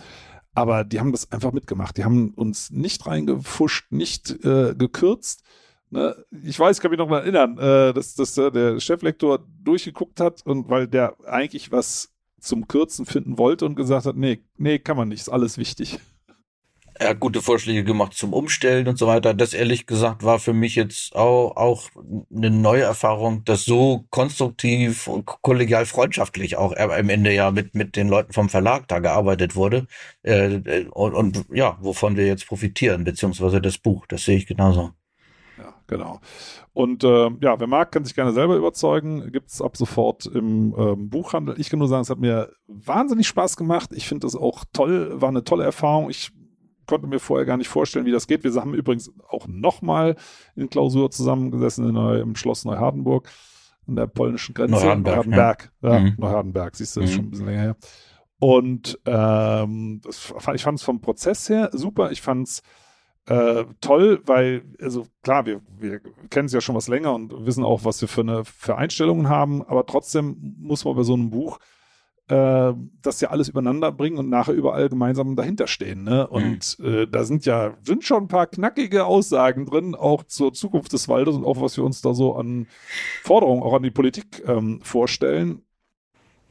C: Aber die haben das einfach mitgemacht. Die haben uns nicht reingefuscht, nicht äh, gekürzt. Ne? Ich weiß, ich kann mich noch mal erinnern, äh, dass, dass äh, der Cheflektor durchgeguckt hat und weil der eigentlich was zum Kürzen finden wollte und gesagt hat, nee, nee, kann man nicht, ist alles wichtig
A: er hat gute Vorschläge gemacht zum Umstellen und so weiter. Das ehrlich gesagt war für mich jetzt auch, auch eine neue Erfahrung, dass so konstruktiv und kollegial freundschaftlich auch am Ende ja mit, mit den Leuten vom Verlag da gearbeitet wurde. Äh, und, und ja, wovon wir jetzt profitieren, beziehungsweise das Buch. Das sehe ich genauso.
C: Ja, genau. Und äh, ja, wer mag, kann sich gerne selber überzeugen. Gibt es ab sofort im ähm, Buchhandel. Ich kann nur sagen, es hat mir wahnsinnig Spaß gemacht. Ich finde das auch toll, war eine tolle Erfahrung. Ich konnte mir vorher gar nicht vorstellen, wie das geht. Wir haben übrigens auch nochmal in Klausur zusammengesessen in im Schloss Neuhardenburg an der polnischen Grenze.
A: Neuhardenberg. Neuhardenberg,
C: ja. ja mhm. Neuhardenberg siehst du, mhm. schon ein bisschen länger her. Und ähm, das, ich fand es vom Prozess her super. Ich fand es äh, toll, weil, also klar, wir, wir kennen es ja schon was länger und wissen auch, was wir für eine für Einstellungen haben, aber trotzdem muss man bei so einem Buch äh, das ja alles übereinander bringen und nachher überall gemeinsam dahinter stehen. Ne? Und mhm. äh, da sind ja sind schon ein paar knackige Aussagen drin, auch zur Zukunft des Waldes und auch was wir uns da so an Forderungen auch an die Politik ähm, vorstellen.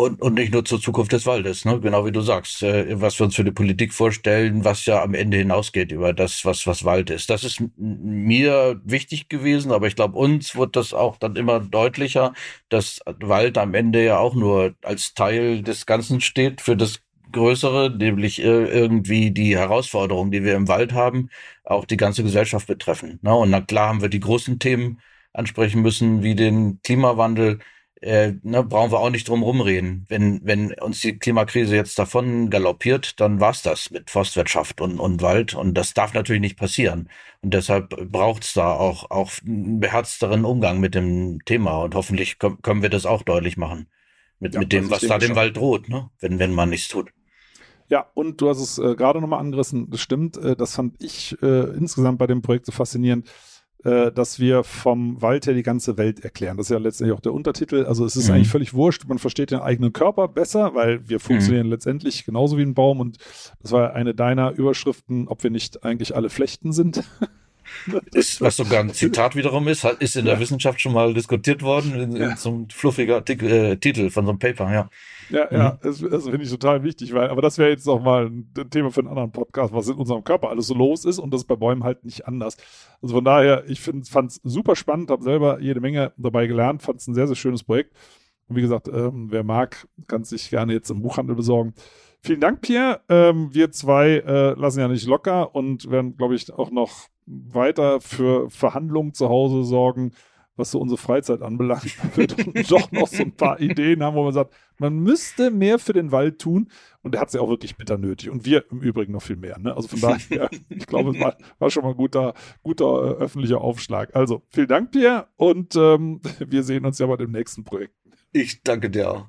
A: Und, und nicht nur zur Zukunft des Waldes, ne? genau wie du sagst, äh, was wir uns für die Politik vorstellen, was ja am Ende hinausgeht über das, was, was Wald ist. Das ist mir wichtig gewesen, aber ich glaube, uns wird das auch dann immer deutlicher, dass Wald am Ende ja auch nur als Teil des Ganzen steht für das Größere, nämlich äh, irgendwie die Herausforderungen, die wir im Wald haben, auch die ganze Gesellschaft betreffen. Ne? Und na klar haben wir die großen Themen ansprechen müssen, wie den Klimawandel, äh, ne, brauchen wir auch nicht drum rumreden. Wenn, wenn uns die Klimakrise jetzt davon galoppiert, dann war's das mit Forstwirtschaft und, und Wald. Und das darf natürlich nicht passieren. Und deshalb braucht's da auch, auch einen beherzteren Umgang mit dem Thema. Und hoffentlich können wir das auch deutlich machen. Mit, ja, mit dem, was da dem Wald droht, ne? wenn, wenn man nichts tut.
C: Ja, und du hast es äh, gerade nochmal angerissen, das stimmt. Äh, das fand ich äh, insgesamt bei dem Projekt so faszinierend äh, dass wir vom Wald her die ganze Welt erklären. Das ist ja letztendlich auch der Untertitel. Also es ist mhm. eigentlich völlig wurscht. Man versteht den eigenen Körper besser, weil wir funktionieren mhm. letztendlich genauso wie ein Baum. Und das war eine deiner Überschriften, ob wir nicht eigentlich alle Flechten sind. *laughs* *laughs*
A: ist, was sogar ein Zitat wiederum ist, ist in der ja. Wissenschaft schon mal diskutiert worden, in, in so einem fluffiger Artikel, äh, Titel von so einem Paper, ja.
C: Ja, ja, mhm. das, das finde ich total wichtig, weil, aber das wäre jetzt auch mal ein Thema für einen anderen Podcast, was in unserem Körper alles so los ist und das ist bei Bäumen halt nicht anders. Also von daher, ich fand es super spannend, habe selber jede Menge dabei gelernt, fand es ein sehr, sehr schönes Projekt. Und wie gesagt, ähm, wer mag, kann sich gerne jetzt im Buchhandel besorgen. Vielen Dank, Pierre. Ähm, wir zwei äh, lassen ja nicht locker und werden, glaube ich, auch noch weiter für Verhandlungen zu Hause sorgen, was so unsere Freizeit anbelangt. *laughs* Wir doch noch so ein paar Ideen haben, wo man sagt, man müsste mehr für den Wald tun. Und der hat es ja auch wirklich bitter nötig. Und wir im Übrigen noch viel mehr. Ne? Also von daher, *laughs* ich glaube, es war, war, schon mal ein guter, guter äh, öffentlicher Aufschlag. Also vielen Dank, Pierre. Und ähm, *laughs* wir sehen uns ja bei dem nächsten Projekt.
A: Ich danke dir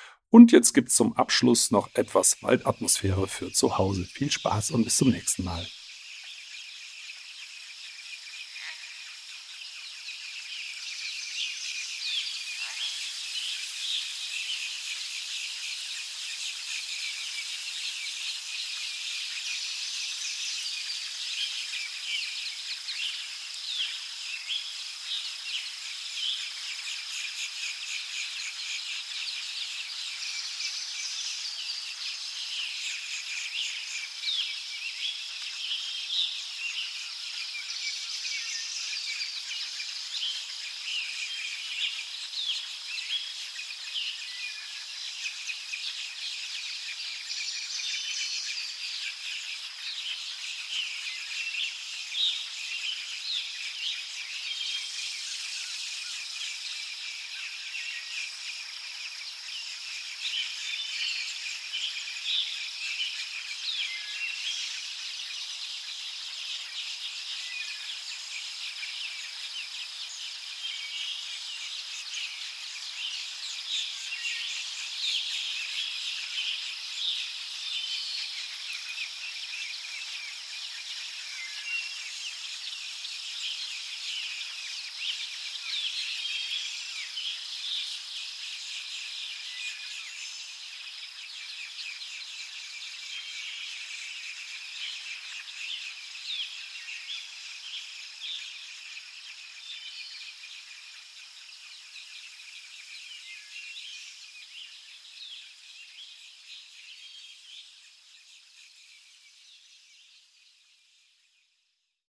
C: Und jetzt gibt es zum Abschluss noch etwas Waldatmosphäre für zu Hause. Viel Spaß und bis zum nächsten Mal.